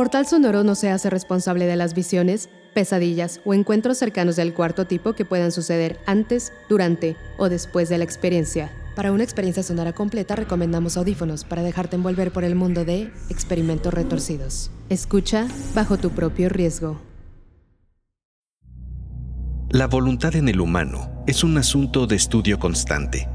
Portal Sonoro no se hace responsable de las visiones, pesadillas o encuentros cercanos del cuarto tipo que puedan suceder antes, durante o después de la experiencia. Para una experiencia sonora completa recomendamos audífonos para dejarte envolver por el mundo de experimentos retorcidos. Escucha bajo tu propio riesgo. La voluntad en el humano es un asunto de estudio constante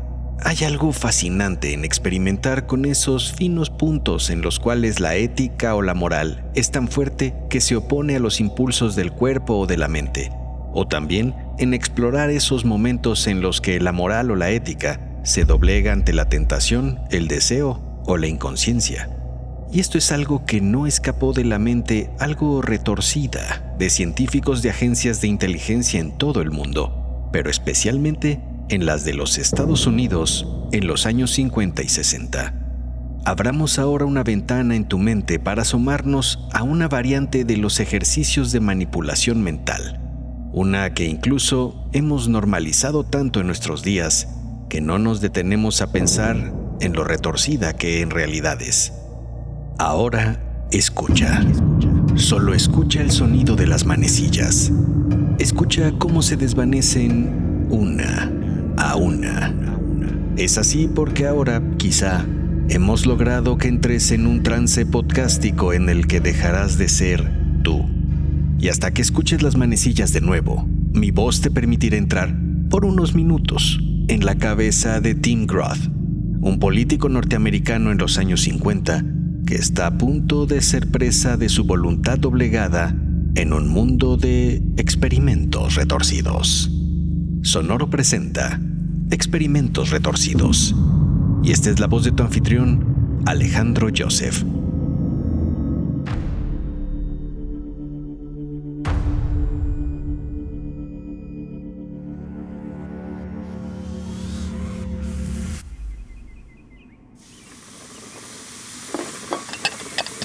hay algo fascinante en experimentar con esos finos puntos en los cuales la ética o la moral es tan fuerte que se opone a los impulsos del cuerpo o de la mente, o también en explorar esos momentos en los que la moral o la ética se doblega ante la tentación, el deseo o la inconsciencia. Y esto es algo que no escapó de la mente algo retorcida de científicos de agencias de inteligencia en todo el mundo, pero especialmente en las de los Estados Unidos en los años 50 y 60. Abramos ahora una ventana en tu mente para asomarnos a una variante de los ejercicios de manipulación mental, una que incluso hemos normalizado tanto en nuestros días que no nos detenemos a pensar en lo retorcida que en realidad es. Ahora escucha. Solo escucha el sonido de las manecillas. Escucha cómo se desvanecen una una. Es así porque ahora, quizá, hemos logrado que entres en un trance podcástico en el que dejarás de ser tú. Y hasta que escuches las manecillas de nuevo, mi voz te permitirá entrar por unos minutos en la cabeza de Tim Groth, un político norteamericano en los años 50 que está a punto de ser presa de su voluntad doblegada en un mundo de experimentos retorcidos. Sonoro presenta Experimentos Retorcidos. Y esta es la voz de tu anfitrión, Alejandro Joseph.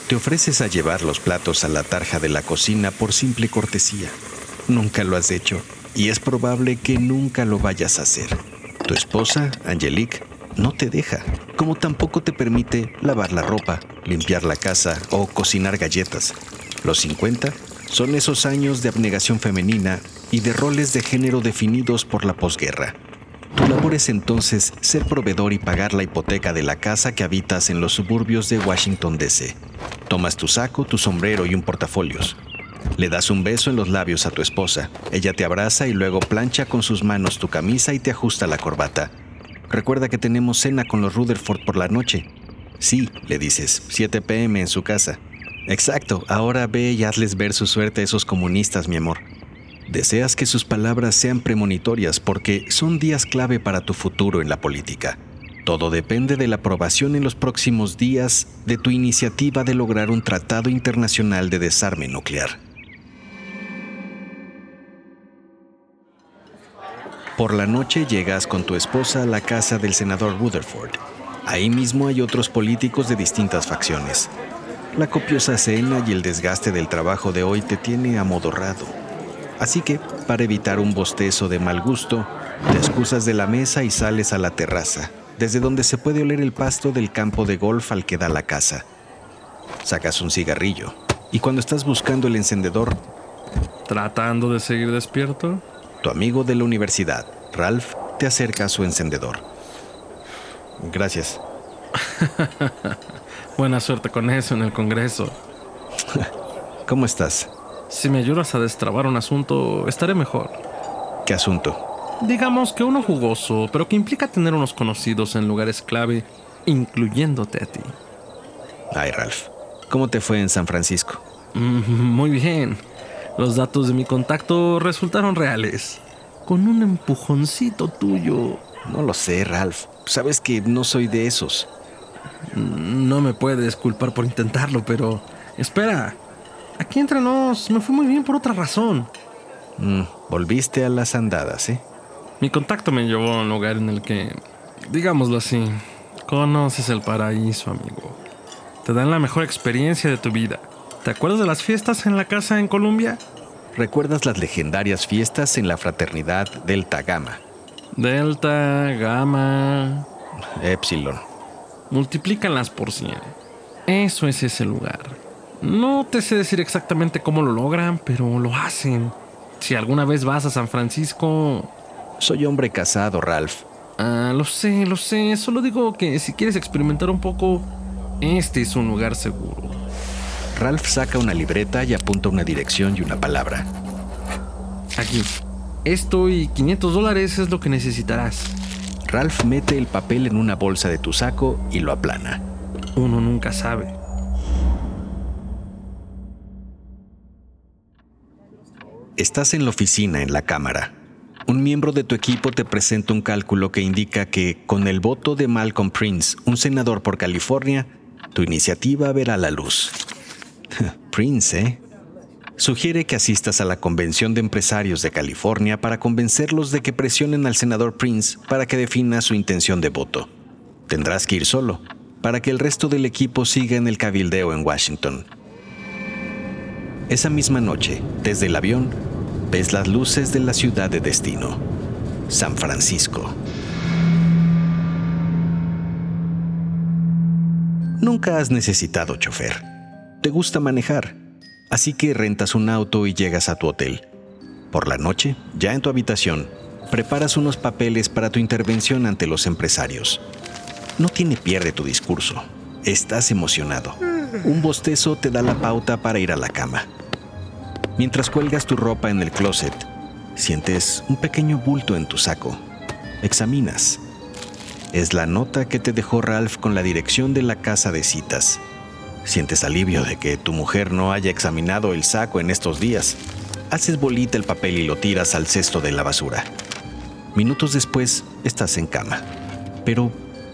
Te ofreces a llevar los platos a la tarja de la cocina por simple cortesía. Nunca lo has hecho y es probable que nunca lo vayas a hacer. Tu esposa, Angelique, no te deja, como tampoco te permite lavar la ropa, limpiar la casa o cocinar galletas. Los 50 son esos años de abnegación femenina y de roles de género definidos por la posguerra. Tu labor es entonces ser proveedor y pagar la hipoteca de la casa que habitas en los suburbios de Washington, D.C. Tomas tu saco, tu sombrero y un portafolios. Le das un beso en los labios a tu esposa. Ella te abraza y luego plancha con sus manos tu camisa y te ajusta la corbata. Recuerda que tenemos cena con los Rutherford por la noche. Sí, le dices, 7 pm en su casa. Exacto, ahora ve y hazles ver su suerte a esos comunistas, mi amor. Deseas que sus palabras sean premonitorias porque son días clave para tu futuro en la política. Todo depende de la aprobación en los próximos días de tu iniciativa de lograr un tratado internacional de desarme nuclear. Por la noche llegas con tu esposa a la casa del senador Rutherford. Ahí mismo hay otros políticos de distintas facciones. La copiosa cena y el desgaste del trabajo de hoy te tiene amodorrado. Así que, para evitar un bostezo de mal gusto, te excusas de la mesa y sales a la terraza, desde donde se puede oler el pasto del campo de golf al que da la casa. Sacas un cigarrillo y cuando estás buscando el encendedor, ¿Tratando de seguir despierto? Tu amigo de la universidad, Ralph, te acerca a su encendedor. Gracias. Buena suerte con eso en el Congreso. ¿Cómo estás? Si me ayudas a destrabar un asunto, estaré mejor. ¿Qué asunto? Digamos que uno jugoso, pero que implica tener unos conocidos en lugares clave, incluyéndote a ti. Ay, Ralph, ¿cómo te fue en San Francisco? Mm, muy bien. Los datos de mi contacto resultaron reales. Con un empujoncito tuyo. No lo sé, Ralph. Sabes que no soy de esos. No me puedes culpar por intentarlo, pero... Espera. Aquí entre nos me fue muy bien por otra razón. Mm, volviste a las andadas, ¿eh? Mi contacto me llevó a un lugar en el que, digámoslo así, conoces el paraíso, amigo. Te dan la mejor experiencia de tu vida. ¿Te acuerdas de las fiestas en la casa en Colombia? ¿Recuerdas las legendarias fiestas en la fraternidad Delta Gamma? Delta, Gamma... Epsilon. Multiplícanlas por 100. Eso es ese lugar. No te sé decir exactamente cómo lo logran, pero lo hacen. Si alguna vez vas a San Francisco... Soy hombre casado, Ralph. Ah, lo sé, lo sé. Solo digo que si quieres experimentar un poco, este es un lugar seguro. Ralph saca una libreta y apunta una dirección y una palabra. Aquí. Esto y 500 dólares es lo que necesitarás. Ralph mete el papel en una bolsa de tu saco y lo aplana. Uno nunca sabe. Estás en la oficina en la Cámara. Un miembro de tu equipo te presenta un cálculo que indica que, con el voto de Malcolm Prince, un senador por California, tu iniciativa verá la luz. Prince, ¿eh? Sugiere que asistas a la Convención de Empresarios de California para convencerlos de que presionen al senador Prince para que defina su intención de voto. Tendrás que ir solo, para que el resto del equipo siga en el cabildeo en Washington. Esa misma noche, desde el avión, ves las luces de la ciudad de destino, San Francisco. Nunca has necesitado chofer. Te gusta manejar, así que rentas un auto y llegas a tu hotel. Por la noche, ya en tu habitación, preparas unos papeles para tu intervención ante los empresarios. No tiene pierde tu discurso. Estás emocionado. Un bostezo te da la pauta para ir a la cama. Mientras cuelgas tu ropa en el closet, sientes un pequeño bulto en tu saco. Examinas. Es la nota que te dejó Ralph con la dirección de la casa de citas. Sientes alivio de que tu mujer no haya examinado el saco en estos días. Haces bolita el papel y lo tiras al cesto de la basura. Minutos después, estás en cama. Pero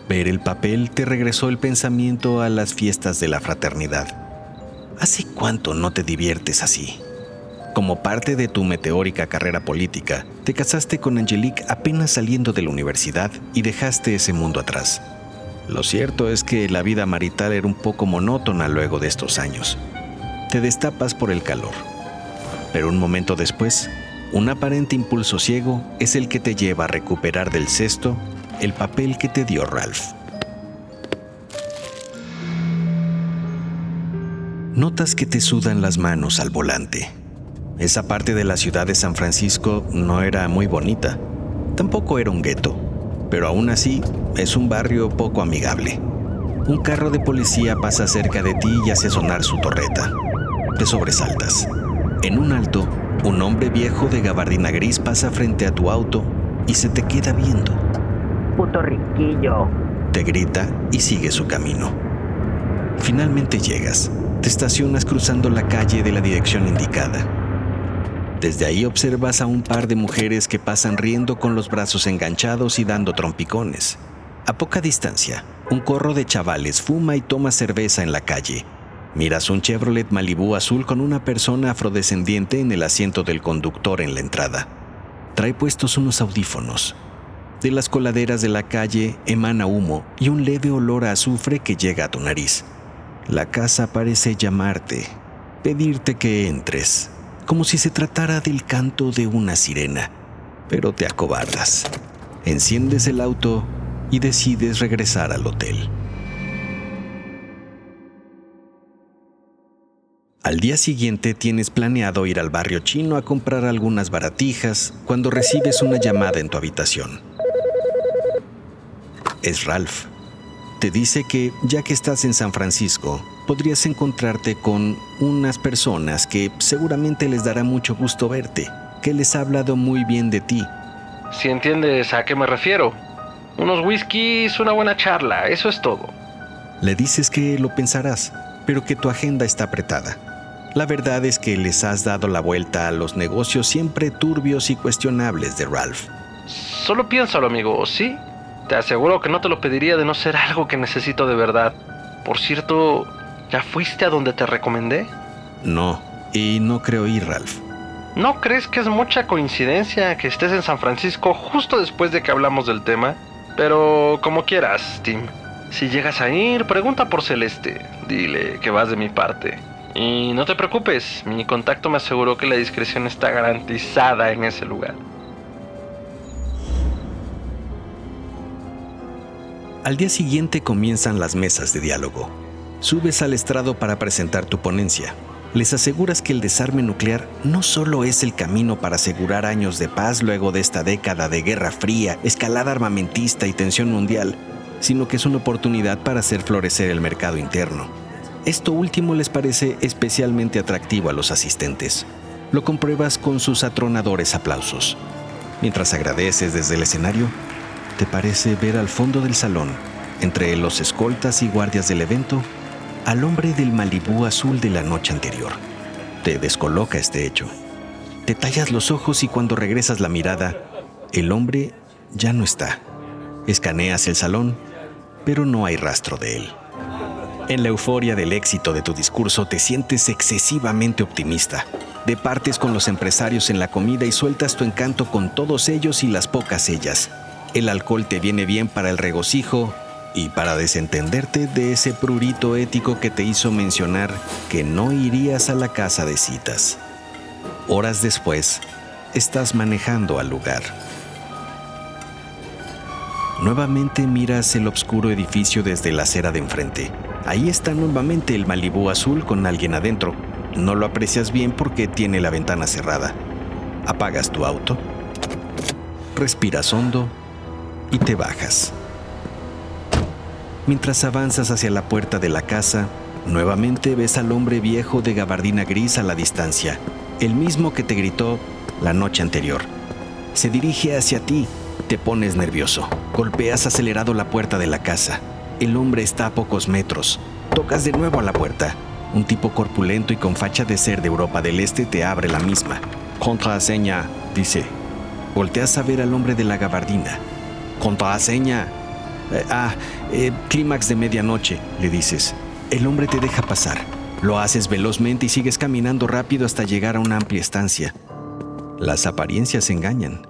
ver el papel te regresó el pensamiento a las fiestas de la fraternidad. ¿Hace cuánto no te diviertes así? Como parte de tu meteórica carrera política, te casaste con Angelique apenas saliendo de la universidad y dejaste ese mundo atrás. Lo cierto es que la vida marital era un poco monótona luego de estos años. Te destapas por el calor. Pero un momento después, un aparente impulso ciego es el que te lleva a recuperar del cesto el papel que te dio Ralph. Notas que te sudan las manos al volante. Esa parte de la ciudad de San Francisco no era muy bonita. Tampoco era un gueto pero aún así es un barrio poco amigable. Un carro de policía pasa cerca de ti y hace sonar su torreta. Te sobresaltas. En un alto, un hombre viejo de gabardina gris pasa frente a tu auto y se te queda viendo. Puto riquillo. Te grita y sigue su camino. Finalmente llegas. Te estacionas cruzando la calle de la dirección indicada. Desde ahí observas a un par de mujeres que pasan riendo con los brazos enganchados y dando trompicones. A poca distancia, un corro de chavales fuma y toma cerveza en la calle. Miras un Chevrolet Malibu azul con una persona afrodescendiente en el asiento del conductor en la entrada. Trae puestos unos audífonos. De las coladeras de la calle emana humo y un leve olor a azufre que llega a tu nariz. La casa parece llamarte, pedirte que entres como si se tratara del canto de una sirena, pero te acobardas. Enciendes el auto y decides regresar al hotel. Al día siguiente tienes planeado ir al barrio chino a comprar algunas baratijas cuando recibes una llamada en tu habitación. Es Ralph. Te dice que ya que estás en San Francisco, podrías encontrarte con unas personas que seguramente les dará mucho gusto verte, que les ha hablado muy bien de ti. Si entiendes a qué me refiero. Unos whiskies, una buena charla, eso es todo. Le dices que lo pensarás, pero que tu agenda está apretada. La verdad es que les has dado la vuelta a los negocios siempre turbios y cuestionables de Ralph. Solo piénsalo, amigo, ¿sí? Te aseguro que no te lo pediría de no ser algo que necesito de verdad. Por cierto, ¿ya fuiste a donde te recomendé? No, y no creo ir, Ralph. ¿No crees que es mucha coincidencia que estés en San Francisco justo después de que hablamos del tema? Pero como quieras, Tim. Si llegas a ir, pregunta por Celeste. Dile que vas de mi parte. Y no te preocupes, mi contacto me aseguró que la discreción está garantizada en ese lugar. Al día siguiente comienzan las mesas de diálogo. Subes al estrado para presentar tu ponencia. Les aseguras que el desarme nuclear no solo es el camino para asegurar años de paz luego de esta década de guerra fría, escalada armamentista y tensión mundial, sino que es una oportunidad para hacer florecer el mercado interno esto último les parece especialmente atractivo a los asistentes. Lo compruebas con sus atronadores aplausos. Mientras agradeces desde el escenario, te parece ver al fondo del salón, entre los escoltas y guardias del evento, al hombre del Malibú azul de la noche anterior. Te descoloca este hecho. Te tallas los ojos y cuando regresas la mirada, el hombre ya no está. Escaneas el salón, pero no hay rastro de él. En la euforia del éxito de tu discurso te sientes excesivamente optimista. Departes con los empresarios en la comida y sueltas tu encanto con todos ellos y las pocas ellas. El alcohol te viene bien para el regocijo y para desentenderte de ese prurito ético que te hizo mencionar que no irías a la casa de citas. Horas después, estás manejando al lugar. Nuevamente miras el oscuro edificio desde la acera de enfrente. Ahí está nuevamente el Malibú azul con alguien adentro. No lo aprecias bien porque tiene la ventana cerrada. Apagas tu auto, respiras hondo y te bajas. Mientras avanzas hacia la puerta de la casa, nuevamente ves al hombre viejo de gabardina gris a la distancia, el mismo que te gritó la noche anterior. Se dirige hacia ti, te pones nervioso, golpeas acelerado la puerta de la casa. El hombre está a pocos metros. Tocas de nuevo a la puerta. Un tipo corpulento y con facha de ser de Europa del Este te abre la misma. Contraseña, dice. Volteas a ver al hombre de la gabardina. Contraseña. Eh, ah, eh, clímax de medianoche, le dices. El hombre te deja pasar. Lo haces velozmente y sigues caminando rápido hasta llegar a una amplia estancia. Las apariencias engañan.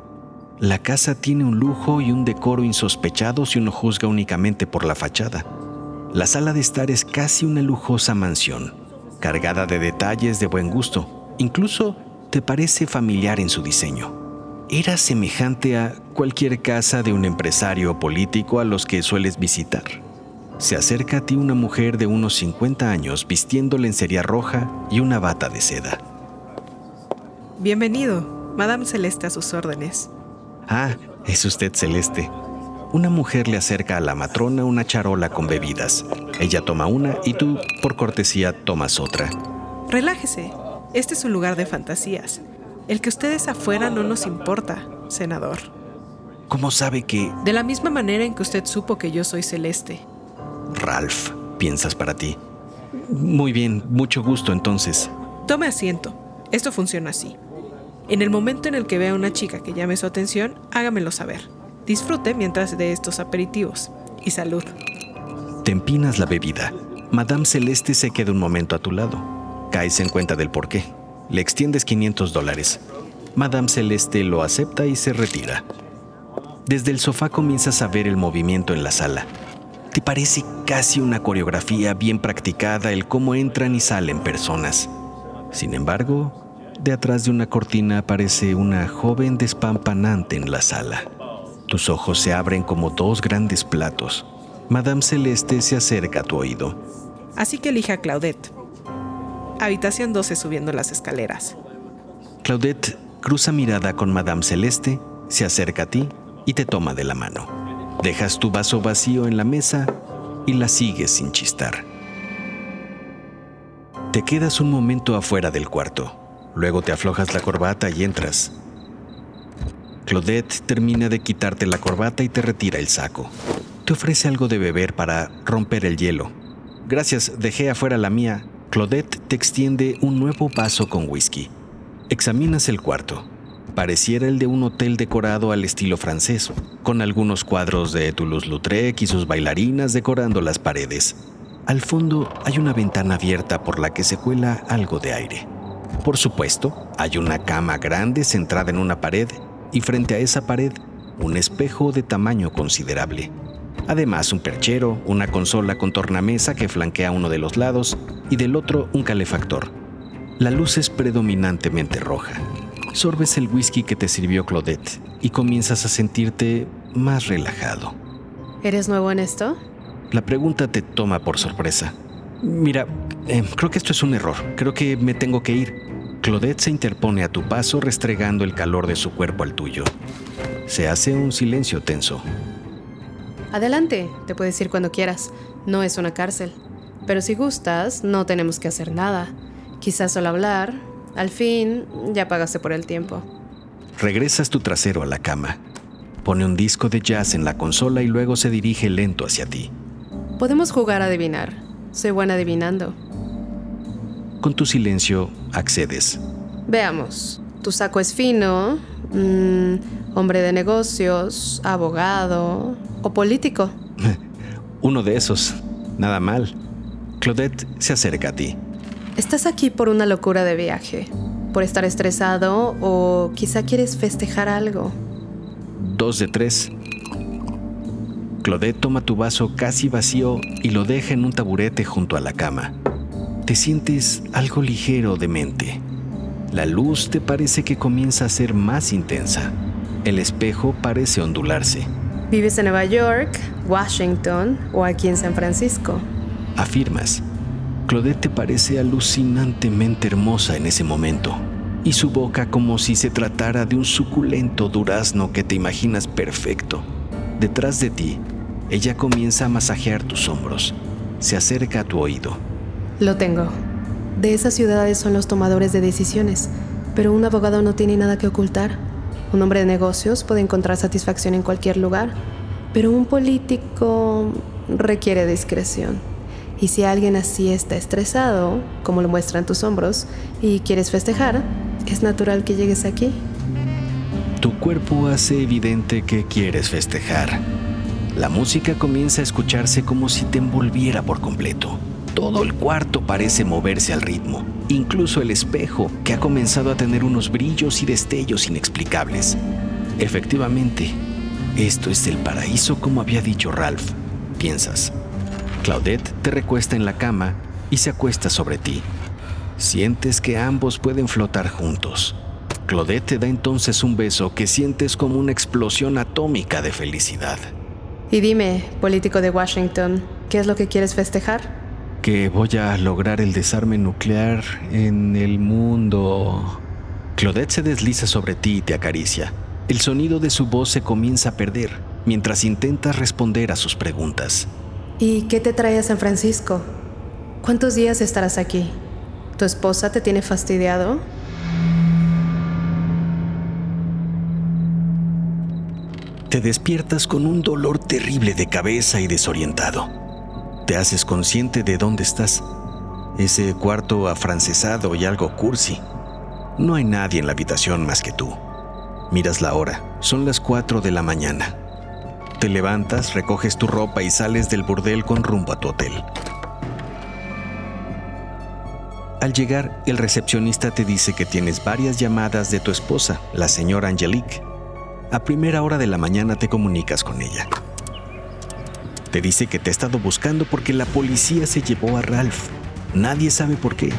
La casa tiene un lujo y un decoro insospechados si uno juzga únicamente por la fachada. La sala de estar es casi una lujosa mansión, cargada de detalles de buen gusto. Incluso te parece familiar en su diseño. Era semejante a cualquier casa de un empresario político a los que sueles visitar. Se acerca a ti una mujer de unos 50 años vistiendo lencería roja y una bata de seda. Bienvenido, Madame Celeste a sus órdenes. Ah, es usted Celeste. Una mujer le acerca a la matrona una charola con bebidas. Ella toma una y tú, por cortesía, tomas otra. Relájese. Este es un lugar de fantasías. El que ustedes afuera no nos importa, senador. ¿Cómo sabe que... De la misma manera en que usted supo que yo soy Celeste. Ralph, piensas para ti. Muy bien, mucho gusto entonces. Tome asiento. Esto funciona así. En el momento en el que vea a una chica que llame su atención, hágamelo saber. Disfrute mientras de estos aperitivos. Y salud. Te empinas la bebida. Madame Celeste se queda un momento a tu lado. Caes en cuenta del porqué. Le extiendes 500 dólares. Madame Celeste lo acepta y se retira. Desde el sofá comienzas a ver el movimiento en la sala. Te parece casi una coreografía bien practicada el cómo entran y salen personas. Sin embargo, de atrás de una cortina aparece una joven despampanante en la sala. Tus ojos se abren como dos grandes platos. Madame Celeste se acerca a tu oído. Así que elija a Claudette. Habitación 12 subiendo las escaleras. Claudette cruza mirada con Madame Celeste, se acerca a ti y te toma de la mano. Dejas tu vaso vacío en la mesa y la sigues sin chistar. Te quedas un momento afuera del cuarto. Luego te aflojas la corbata y entras. Claudette termina de quitarte la corbata y te retira el saco. Te ofrece algo de beber para romper el hielo. Gracias, dejé afuera la mía. Claudette te extiende un nuevo vaso con whisky. Examinas el cuarto. Pareciera el de un hotel decorado al estilo francés, con algunos cuadros de Toulouse-Lautrec y sus bailarinas decorando las paredes. Al fondo hay una ventana abierta por la que se cuela algo de aire. Por supuesto, hay una cama grande centrada en una pared y frente a esa pared un espejo de tamaño considerable. Además, un perchero, una consola con tornamesa que flanquea uno de los lados y del otro un calefactor. La luz es predominantemente roja. Sorbes el whisky que te sirvió Claudette y comienzas a sentirte más relajado. ¿Eres nuevo en esto? La pregunta te toma por sorpresa. Mira, eh, creo que esto es un error. Creo que me tengo que ir. Claudette se interpone a tu paso restregando el calor de su cuerpo al tuyo. Se hace un silencio tenso. Adelante, te puedes ir cuando quieras. No es una cárcel. Pero si gustas, no tenemos que hacer nada. Quizás solo hablar. Al fin, ya pagaste por el tiempo. Regresas tu trasero a la cama. Pone un disco de jazz en la consola y luego se dirige lento hacia ti. Podemos jugar a adivinar. Soy buena adivinando. Con tu silencio, accedes. Veamos. Tu saco es fino, mm, hombre de negocios, abogado o político. Uno de esos. Nada mal. Claudette se acerca a ti. Estás aquí por una locura de viaje, por estar estresado o quizá quieres festejar algo. Dos de tres. Claudette toma tu vaso casi vacío y lo deja en un taburete junto a la cama. Te sientes algo ligero de mente. La luz te parece que comienza a ser más intensa. El espejo parece ondularse. ¿Vives en Nueva York, Washington o aquí en San Francisco? Afirmas. Claudette te parece alucinantemente hermosa en ese momento, y su boca como si se tratara de un suculento durazno que te imaginas perfecto. Detrás de ti, ella comienza a masajear tus hombros. Se acerca a tu oído. Lo tengo. De esas ciudades son los tomadores de decisiones, pero un abogado no tiene nada que ocultar. Un hombre de negocios puede encontrar satisfacción en cualquier lugar, pero un político requiere discreción. Y si alguien así está estresado, como lo muestran tus hombros, y quieres festejar, es natural que llegues aquí. Tu cuerpo hace evidente que quieres festejar. La música comienza a escucharse como si te envolviera por completo. Todo el cuarto parece moverse al ritmo, incluso el espejo, que ha comenzado a tener unos brillos y destellos inexplicables. Efectivamente, esto es el paraíso como había dicho Ralph, piensas. Claudette te recuesta en la cama y se acuesta sobre ti. Sientes que ambos pueden flotar juntos. Claudette te da entonces un beso que sientes como una explosión atómica de felicidad. Y dime, político de Washington, ¿qué es lo que quieres festejar? Que voy a lograr el desarme nuclear en el mundo. Claudette se desliza sobre ti y te acaricia. El sonido de su voz se comienza a perder mientras intentas responder a sus preguntas. ¿Y qué te trae a San Francisco? ¿Cuántos días estarás aquí? ¿Tu esposa te tiene fastidiado? Te despiertas con un dolor terrible de cabeza y desorientado te haces consciente de dónde estás. Ese cuarto afrancesado y algo cursi. No hay nadie en la habitación más que tú. Miras la hora, son las 4 de la mañana. Te levantas, recoges tu ropa y sales del burdel con rumbo a tu hotel. Al llegar, el recepcionista te dice que tienes varias llamadas de tu esposa, la señora Angelique. A primera hora de la mañana te comunicas con ella. Te dice que te ha estado buscando porque la policía se llevó a Ralph. Nadie sabe por qué,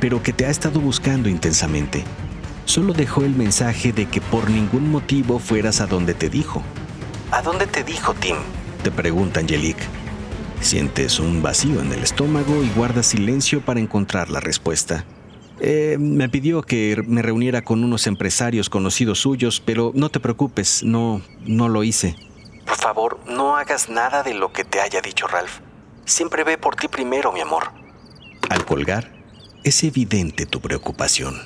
pero que te ha estado buscando intensamente. Solo dejó el mensaje de que por ningún motivo fueras a donde te dijo. ¿A dónde te dijo, Tim? Te pregunta Angelique. Sientes un vacío en el estómago y guardas silencio para encontrar la respuesta. Eh, me pidió que me reuniera con unos empresarios conocidos suyos, pero no te preocupes, no, no lo hice. Por favor, no hagas nada de lo que te haya dicho Ralph. Siempre ve por ti primero, mi amor. Al colgar, es evidente tu preocupación.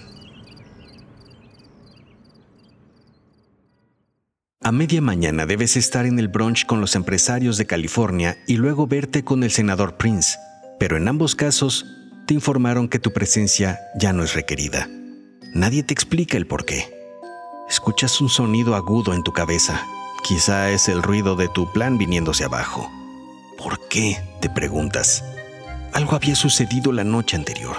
A media mañana debes estar en el brunch con los empresarios de California y luego verte con el senador Prince, pero en ambos casos te informaron que tu presencia ya no es requerida. Nadie te explica el por qué. Escuchas un sonido agudo en tu cabeza. Quizá es el ruido de tu plan viniéndose abajo. ¿Por qué? te preguntas. Algo había sucedido la noche anterior.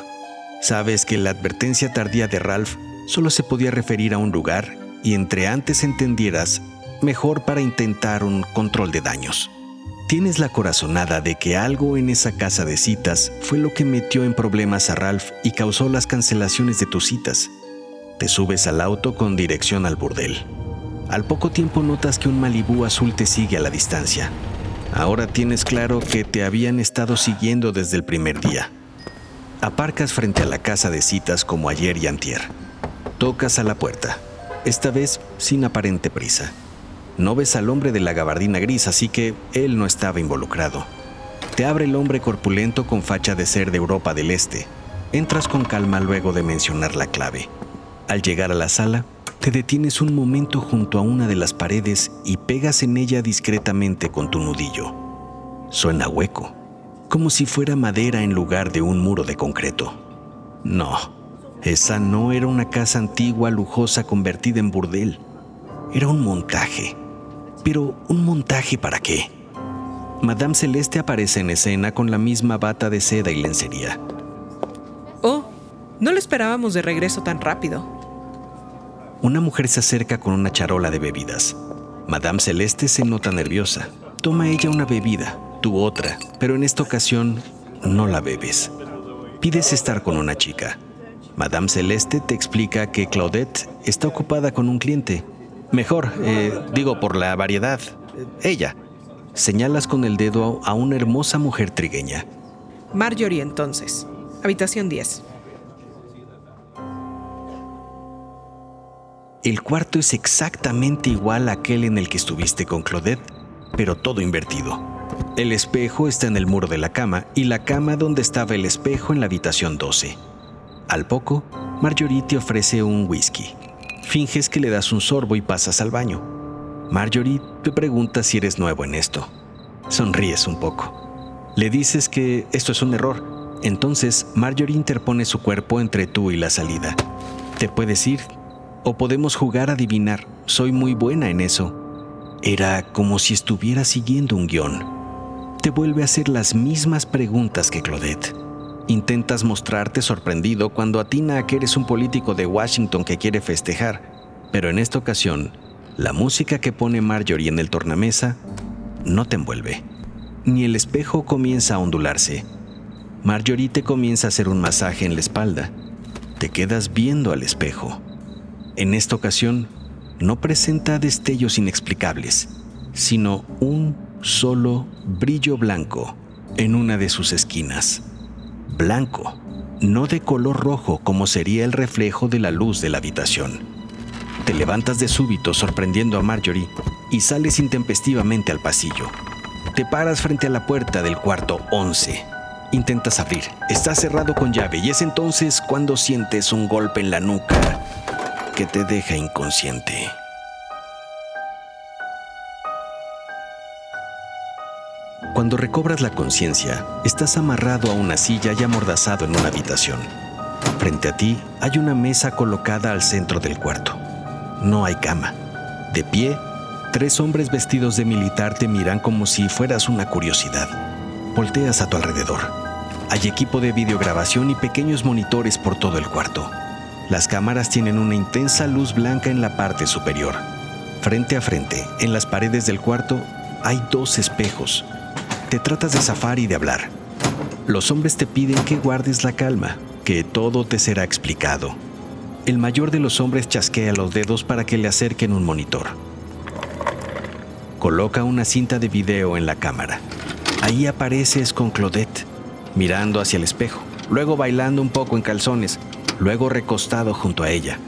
Sabes que la advertencia tardía de Ralph solo se podía referir a un lugar y entre antes entendieras, mejor para intentar un control de daños. Tienes la corazonada de que algo en esa casa de citas fue lo que metió en problemas a Ralph y causó las cancelaciones de tus citas. Te subes al auto con dirección al burdel. Al poco tiempo notas que un Malibú azul te sigue a la distancia. Ahora tienes claro que te habían estado siguiendo desde el primer día. Aparcas frente a la casa de citas como ayer y antier. Tocas a la puerta, esta vez sin aparente prisa. No ves al hombre de la gabardina gris, así que él no estaba involucrado. Te abre el hombre corpulento con facha de ser de Europa del Este. Entras con calma luego de mencionar la clave. Al llegar a la sala, te detienes un momento junto a una de las paredes y pegas en ella discretamente con tu nudillo. Suena hueco, como si fuera madera en lugar de un muro de concreto. No, esa no era una casa antigua lujosa convertida en burdel. Era un montaje. Pero ¿un montaje para qué? Madame Celeste aparece en escena con la misma bata de seda y lencería. Oh, no lo esperábamos de regreso tan rápido. Una mujer se acerca con una charola de bebidas. Madame Celeste se nota nerviosa. Toma ella una bebida, tú otra, pero en esta ocasión no la bebes. Pides estar con una chica. Madame Celeste te explica que Claudette está ocupada con un cliente. Mejor, eh, digo por la variedad. Ella. Señalas con el dedo a una hermosa mujer trigueña. Marjorie entonces. Habitación 10. El cuarto es exactamente igual a aquel en el que estuviste con Claudette, pero todo invertido. El espejo está en el muro de la cama y la cama donde estaba el espejo en la habitación 12. Al poco, Marjorie te ofrece un whisky. Finges que le das un sorbo y pasas al baño. Marjorie te pregunta si eres nuevo en esto. Sonríes un poco. Le dices que esto es un error. Entonces, Marjorie interpone su cuerpo entre tú y la salida. Te puedes ir o podemos jugar a adivinar. Soy muy buena en eso. Era como si estuviera siguiendo un guion. Te vuelve a hacer las mismas preguntas que Claudette. Intentas mostrarte sorprendido cuando atina a que eres un político de Washington que quiere festejar, pero en esta ocasión, la música que pone Marjorie en el tornamesa no te envuelve, ni el espejo comienza a ondularse. Marjorie te comienza a hacer un masaje en la espalda. Te quedas viendo al espejo. En esta ocasión, no presenta destellos inexplicables, sino un solo brillo blanco en una de sus esquinas blanco, no de color rojo como sería el reflejo de la luz de la habitación. Te levantas de súbito sorprendiendo a Marjorie y sales intempestivamente al pasillo. Te paras frente a la puerta del cuarto 11. Intentas abrir, está cerrado con llave y es entonces cuando sientes un golpe en la nuca que te deja inconsciente. Cuando recobras la conciencia, estás amarrado a una silla y amordazado en una habitación. Frente a ti hay una mesa colocada al centro del cuarto. No hay cama. De pie, tres hombres vestidos de militar te miran como si fueras una curiosidad. Volteas a tu alrededor. Hay equipo de videograbación y pequeños monitores por todo el cuarto. Las cámaras tienen una intensa luz blanca en la parte superior. Frente a frente, en las paredes del cuarto, hay dos espejos, te tratas de zafar y de hablar. Los hombres te piden que guardes la calma, que todo te será explicado. El mayor de los hombres chasquea los dedos para que le acerquen un monitor. Coloca una cinta de video en la cámara. Ahí apareces con Claudette, mirando hacia el espejo, luego bailando un poco en calzones, luego recostado junto a ella.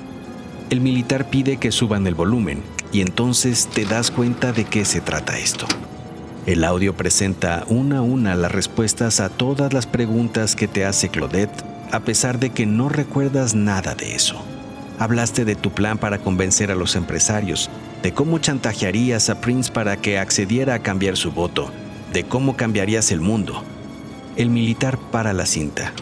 El militar pide que suban el volumen y entonces te das cuenta de qué se trata esto. El audio presenta una a una las respuestas a todas las preguntas que te hace Claudette, a pesar de que no recuerdas nada de eso. Hablaste de tu plan para convencer a los empresarios, de cómo chantajearías a Prince para que accediera a cambiar su voto, de cómo cambiarías el mundo. El militar para la cinta.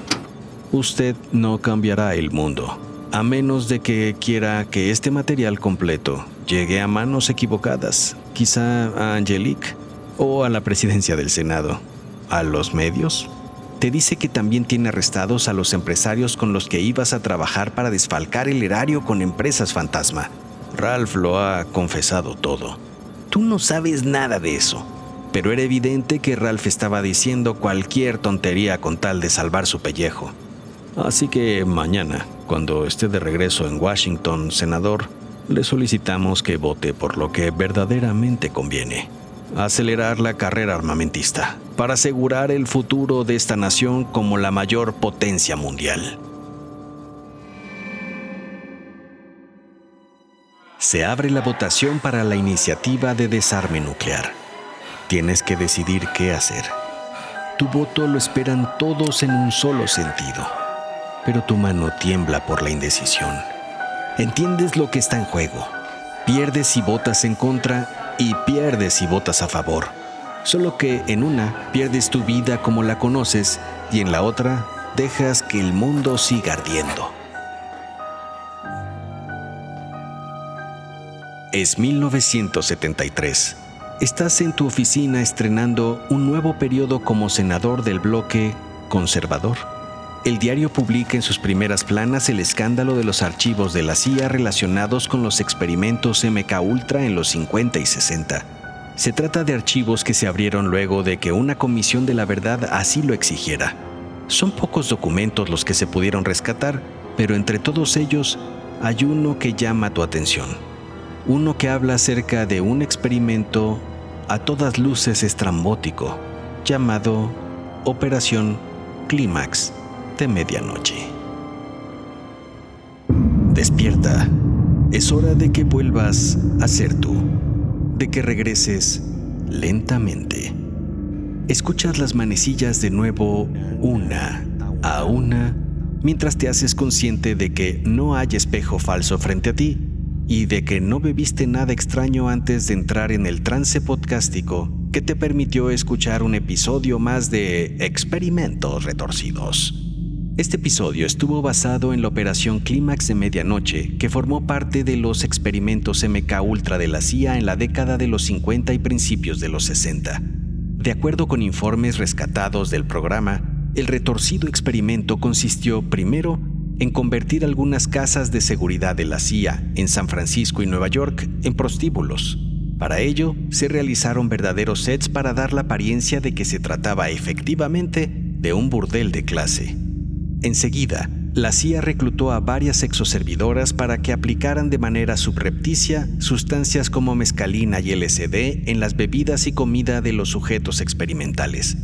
Usted no cambiará el mundo, a menos de que quiera que este material completo llegue a manos equivocadas, quizá a Angelique o a la presidencia del Senado, a los medios. Te dice que también tiene arrestados a los empresarios con los que ibas a trabajar para desfalcar el erario con empresas fantasma. Ralph lo ha confesado todo. Tú no sabes nada de eso pero era evidente que Ralph estaba diciendo cualquier tontería con tal de salvar su pellejo. Así que mañana, cuando esté de regreso en Washington, senador, le solicitamos que vote por lo que verdaderamente conviene. Acelerar la carrera armamentista para asegurar el futuro de esta nación como la mayor potencia mundial. Se abre la votación para la iniciativa de desarme nuclear. Tienes que decidir qué hacer. Tu voto lo esperan todos en un solo sentido, pero tu mano tiembla por la indecisión. Entiendes lo que está en juego. Pierdes si votas en contra y pierdes si votas a favor. Solo que en una pierdes tu vida como la conoces y en la otra dejas que el mundo siga ardiendo. Es 1973 estás en tu oficina estrenando un nuevo periodo como senador del bloque conservador. El diario publica en sus primeras planas el escándalo de los archivos de la CIA relacionados con los experimentos MK Ultra en los 50 y 60. Se trata de archivos que se abrieron luego de que una comisión de la verdad así lo exigiera. Son pocos documentos los que se pudieron rescatar, pero entre todos ellos hay uno que llama tu atención. Uno que habla acerca de un experimento a todas luces estrambótico llamado Operación Clímax Medianoche. Despierta. Es hora de que vuelvas a ser tú, de que regreses lentamente. Escuchas las manecillas de nuevo una a una mientras te haces consciente de que no hay espejo falso frente a ti y de que no bebiste nada extraño antes de entrar en el trance podcástico que te permitió escuchar un episodio más de Experimentos Retorcidos. Este episodio estuvo basado en la operación Clímax de Medianoche, que formó parte de los experimentos MK Ultra de la CIA en la década de los 50 y principios de los 60. De acuerdo con informes rescatados del programa, el retorcido experimento consistió primero en convertir algunas casas de seguridad de la CIA en San Francisco y Nueva York en prostíbulos. Para ello, se realizaron verdaderos sets para dar la apariencia de que se trataba efectivamente de un burdel de clase. Enseguida, la CIA reclutó a varias exoservidoras para que aplicaran de manera subrepticia sustancias como mescalina y LSD en las bebidas y comida de los sujetos experimentales.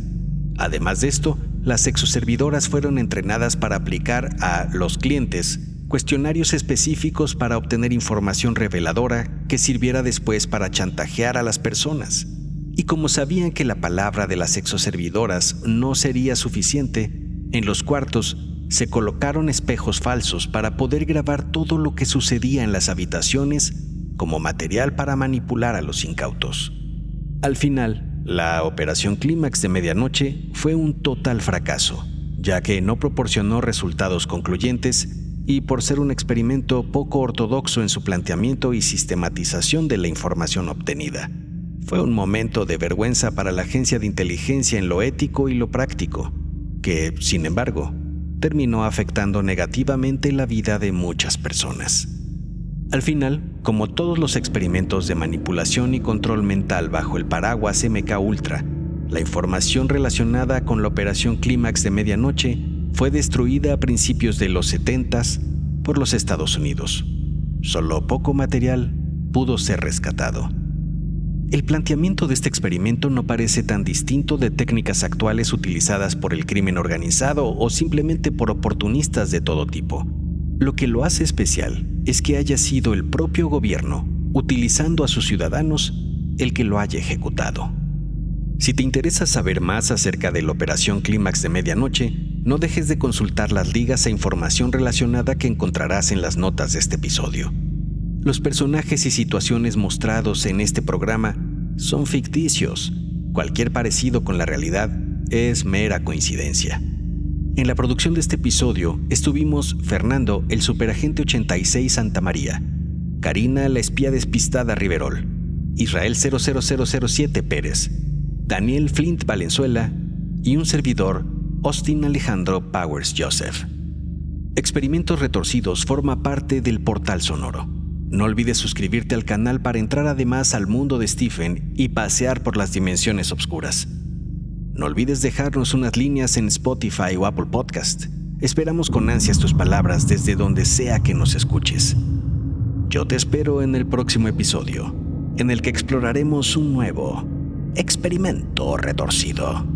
Además de esto, las sexoservidoras fueron entrenadas para aplicar a los clientes cuestionarios específicos para obtener información reveladora que sirviera después para chantajear a las personas. Y como sabían que la palabra de las sexoservidoras no sería suficiente, en los cuartos se colocaron espejos falsos para poder grabar todo lo que sucedía en las habitaciones como material para manipular a los incautos. Al final, la operación Clímax de medianoche fue un total fracaso, ya que no proporcionó resultados concluyentes y por ser un experimento poco ortodoxo en su planteamiento y sistematización de la información obtenida. Fue un momento de vergüenza para la agencia de inteligencia en lo ético y lo práctico, que, sin embargo, terminó afectando negativamente la vida de muchas personas. Al final, como todos los experimentos de manipulación y control mental bajo el paraguas MK Ultra, la información relacionada con la operación Clímax de medianoche fue destruida a principios de los 70 por los Estados Unidos. Solo poco material pudo ser rescatado. El planteamiento de este experimento no parece tan distinto de técnicas actuales utilizadas por el crimen organizado o simplemente por oportunistas de todo tipo. Lo que lo hace especial es que haya sido el propio gobierno, utilizando a sus ciudadanos, el que lo haya ejecutado. Si te interesa saber más acerca de la Operación Clímax de Medianoche, no dejes de consultar las ligas e información relacionada que encontrarás en las notas de este episodio. Los personajes y situaciones mostrados en este programa son ficticios. Cualquier parecido con la realidad es mera coincidencia. En la producción de este episodio estuvimos Fernando, el superagente 86 Santa María, Karina, la espía despistada Riverol, Israel 00007 Pérez, Daniel Flint Valenzuela y un servidor, Austin Alejandro Powers Joseph. Experimentos Retorcidos forma parte del portal sonoro. No olvides suscribirte al canal para entrar además al mundo de Stephen y pasear por las dimensiones oscuras. No olvides dejarnos unas líneas en Spotify o Apple Podcast. Esperamos con ansias tus palabras desde donde sea que nos escuches. Yo te espero en el próximo episodio, en el que exploraremos un nuevo experimento retorcido.